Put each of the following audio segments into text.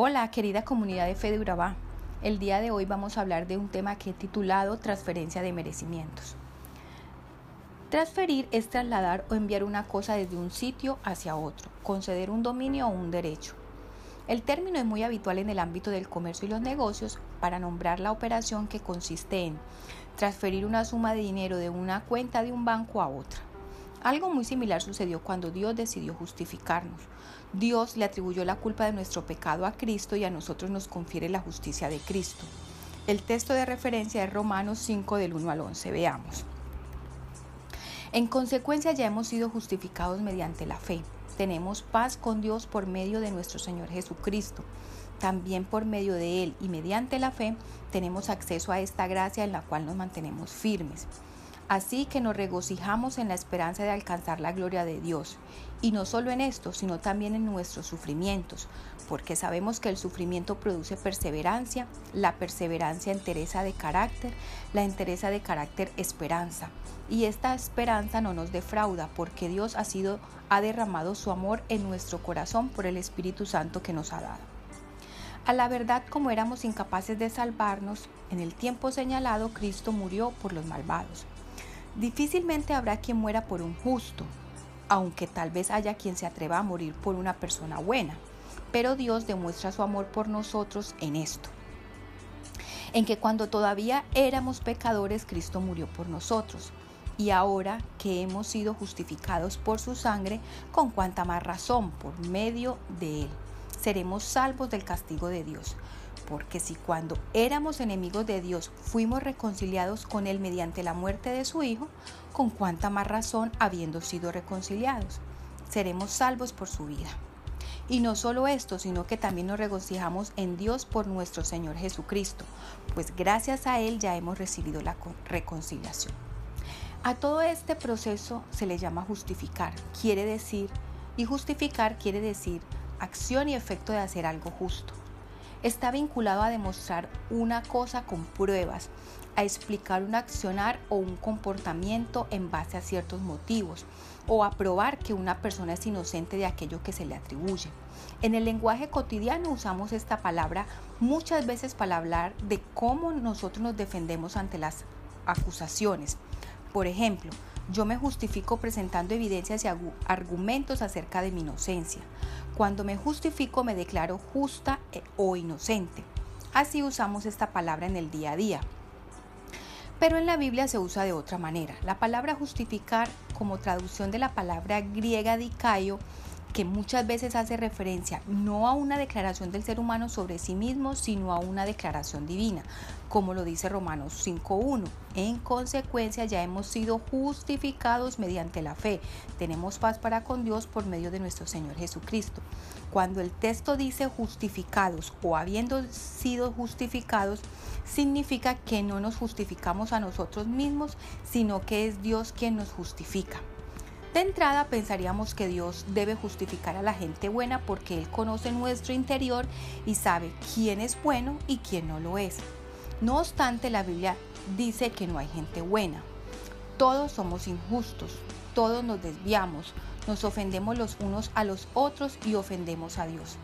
Hola, querida comunidad de Fe Urabá. El día de hoy vamos a hablar de un tema que he titulado Transferencia de merecimientos. Transferir es trasladar o enviar una cosa desde un sitio hacia otro, conceder un dominio o un derecho. El término es muy habitual en el ámbito del comercio y los negocios para nombrar la operación que consiste en transferir una suma de dinero de una cuenta de un banco a otra. Algo muy similar sucedió cuando Dios decidió justificarnos. Dios le atribuyó la culpa de nuestro pecado a Cristo y a nosotros nos confiere la justicia de Cristo. El texto de referencia es Romanos 5 del 1 al 11. Veamos. En consecuencia ya hemos sido justificados mediante la fe. Tenemos paz con Dios por medio de nuestro Señor Jesucristo. También por medio de Él y mediante la fe tenemos acceso a esta gracia en la cual nos mantenemos firmes. Así que nos regocijamos en la esperanza de alcanzar la gloria de Dios. Y no solo en esto, sino también en nuestros sufrimientos, porque sabemos que el sufrimiento produce perseverancia, la perseverancia entereza de carácter, la entereza de carácter esperanza. Y esta esperanza no nos defrauda, porque Dios ha sido ha derramado su amor en nuestro corazón por el Espíritu Santo que nos ha dado. A la verdad, como éramos incapaces de salvarnos, en el tiempo señalado Cristo murió por los malvados. Difícilmente habrá quien muera por un justo, aunque tal vez haya quien se atreva a morir por una persona buena. Pero Dios demuestra su amor por nosotros en esto, en que cuando todavía éramos pecadores, Cristo murió por nosotros. Y ahora que hemos sido justificados por su sangre, con cuanta más razón, por medio de él, seremos salvos del castigo de Dios porque si cuando éramos enemigos de Dios fuimos reconciliados con Él mediante la muerte de su Hijo, con cuánta más razón habiendo sido reconciliados, seremos salvos por su vida. Y no solo esto, sino que también nos regocijamos en Dios por nuestro Señor Jesucristo, pues gracias a Él ya hemos recibido la reconciliación. A todo este proceso se le llama justificar, quiere decir, y justificar quiere decir acción y efecto de hacer algo justo está vinculado a demostrar una cosa con pruebas, a explicar un accionar o un comportamiento en base a ciertos motivos, o a probar que una persona es inocente de aquello que se le atribuye. En el lenguaje cotidiano usamos esta palabra muchas veces para hablar de cómo nosotros nos defendemos ante las acusaciones. Por ejemplo, yo me justifico presentando evidencias y argumentos acerca de mi inocencia. Cuando me justifico me declaro justa eh, o inocente. Así usamos esta palabra en el día a día. Pero en la Biblia se usa de otra manera. La palabra justificar, como traducción de la palabra griega dikaio, que muchas veces hace referencia no a una declaración del ser humano sobre sí mismo, sino a una declaración divina, como lo dice Romanos 5.1. En consecuencia ya hemos sido justificados mediante la fe. Tenemos paz para con Dios por medio de nuestro Señor Jesucristo. Cuando el texto dice justificados o habiendo sido justificados, significa que no nos justificamos a nosotros mismos, sino que es Dios quien nos justifica. De entrada pensaríamos que Dios debe justificar a la gente buena porque Él conoce nuestro interior y sabe quién es bueno y quién no lo es. No obstante, la Biblia dice que no hay gente buena. Todos somos injustos, todos nos desviamos, nos ofendemos los unos a los otros y ofendemos a Dios.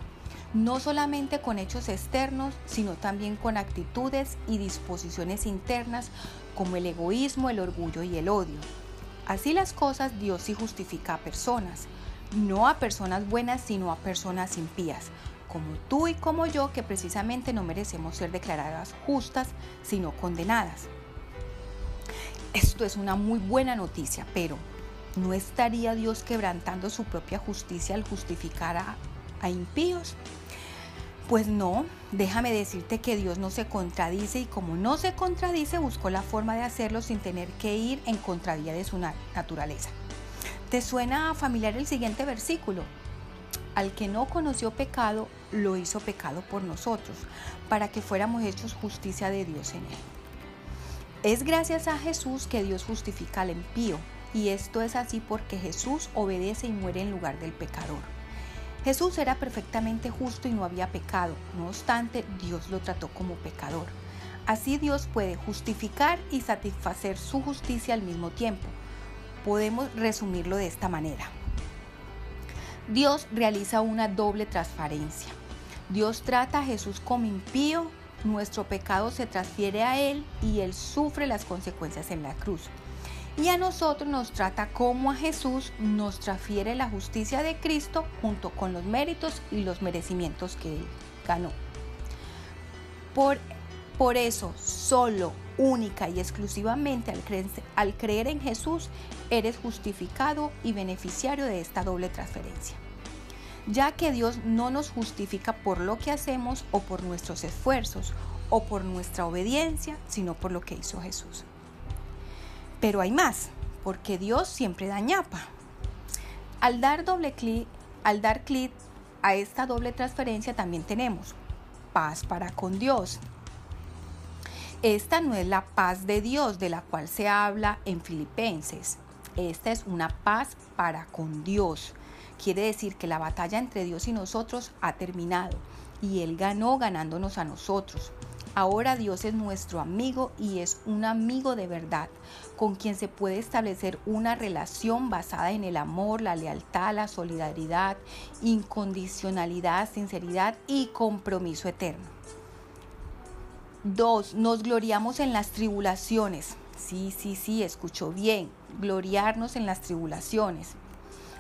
No solamente con hechos externos, sino también con actitudes y disposiciones internas como el egoísmo, el orgullo y el odio. Así las cosas, Dios sí justifica a personas, no a personas buenas, sino a personas impías, como tú y como yo, que precisamente no merecemos ser declaradas justas, sino condenadas. Esto es una muy buena noticia, pero ¿no estaría Dios quebrantando su propia justicia al justificar a, a impíos? Pues no, déjame decirte que Dios no se contradice y como no se contradice buscó la forma de hacerlo sin tener que ir en contravía de su naturaleza. ¿Te suena familiar el siguiente versículo? Al que no conoció pecado, lo hizo pecado por nosotros, para que fuéramos hechos justicia de Dios en él. Es gracias a Jesús que Dios justifica al impío, y esto es así porque Jesús obedece y muere en lugar del pecador. Jesús era perfectamente justo y no había pecado, no obstante Dios lo trató como pecador. Así Dios puede justificar y satisfacer su justicia al mismo tiempo. Podemos resumirlo de esta manera. Dios realiza una doble transferencia. Dios trata a Jesús como impío, nuestro pecado se transfiere a Él y Él sufre las consecuencias en la cruz. Y a nosotros nos trata como a Jesús, nos transfiere la justicia de Cristo junto con los méritos y los merecimientos que Él ganó. Por, por eso, solo, única y exclusivamente al creer, al creer en Jesús, eres justificado y beneficiario de esta doble transferencia ya que Dios no nos justifica por lo que hacemos o por nuestros esfuerzos o por nuestra obediencia, sino por lo que hizo Jesús. Pero hay más, porque Dios siempre da ñapa. Al dar doble clic, al dar clic a esta doble transferencia también tenemos paz para con Dios. Esta no es la paz de Dios de la cual se habla en Filipenses. Esta es una paz para con Dios. Quiere decir que la batalla entre Dios y nosotros ha terminado y Él ganó ganándonos a nosotros. Ahora Dios es nuestro amigo y es un amigo de verdad, con quien se puede establecer una relación basada en el amor, la lealtad, la solidaridad, incondicionalidad, sinceridad y compromiso eterno. Dos, nos gloriamos en las tribulaciones. Sí, sí, sí, escuchó bien, gloriarnos en las tribulaciones.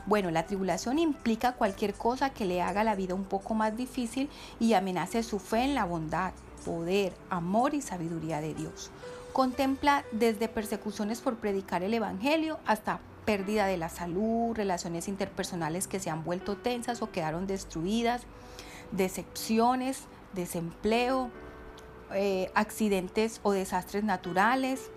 Bueno, la tribulación implica cualquier cosa que le haga la vida un poco más difícil y amenace su fe en la bondad, poder, amor y sabiduría de Dios. Contempla desde persecuciones por predicar el Evangelio hasta pérdida de la salud, relaciones interpersonales que se han vuelto tensas o quedaron destruidas, decepciones, desempleo, eh, accidentes o desastres naturales,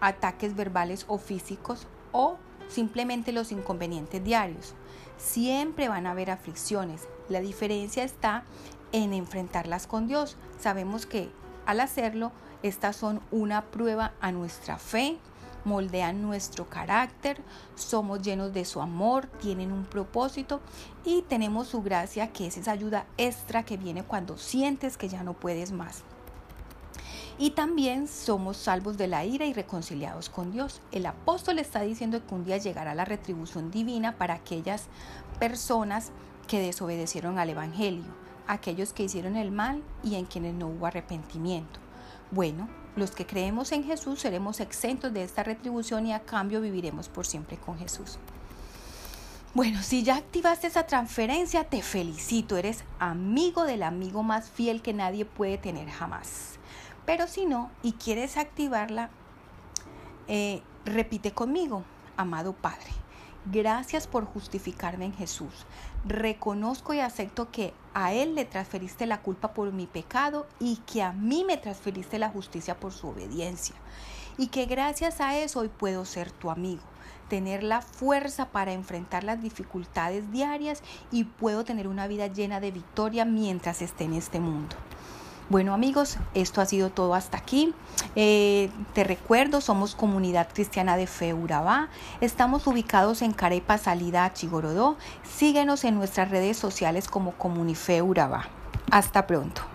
ataques verbales o físicos o simplemente los inconvenientes diarios. Siempre van a haber aflicciones. La diferencia está en enfrentarlas con Dios. Sabemos que al hacerlo, estas son una prueba a nuestra fe, moldean nuestro carácter, somos llenos de su amor, tienen un propósito y tenemos su gracia que es esa ayuda extra que viene cuando sientes que ya no puedes más. Y también somos salvos de la ira y reconciliados con Dios. El apóstol está diciendo que un día llegará la retribución divina para aquellas personas que desobedecieron al Evangelio aquellos que hicieron el mal y en quienes no hubo arrepentimiento. Bueno, los que creemos en Jesús seremos exentos de esta retribución y a cambio viviremos por siempre con Jesús. Bueno, si ya activaste esa transferencia, te felicito, eres amigo del amigo más fiel que nadie puede tener jamás. Pero si no y quieres activarla, eh, repite conmigo, amado Padre. Gracias por justificarme en Jesús. Reconozco y acepto que a Él le transferiste la culpa por mi pecado y que a mí me transferiste la justicia por su obediencia. Y que gracias a eso hoy puedo ser tu amigo, tener la fuerza para enfrentar las dificultades diarias y puedo tener una vida llena de victoria mientras esté en este mundo. Bueno amigos, esto ha sido todo hasta aquí. Eh, te recuerdo, somos Comunidad Cristiana de Fe Urabá. Estamos ubicados en Carepa, salida Chigorodó. Síguenos en nuestras redes sociales como Comunife Urabá. Hasta pronto.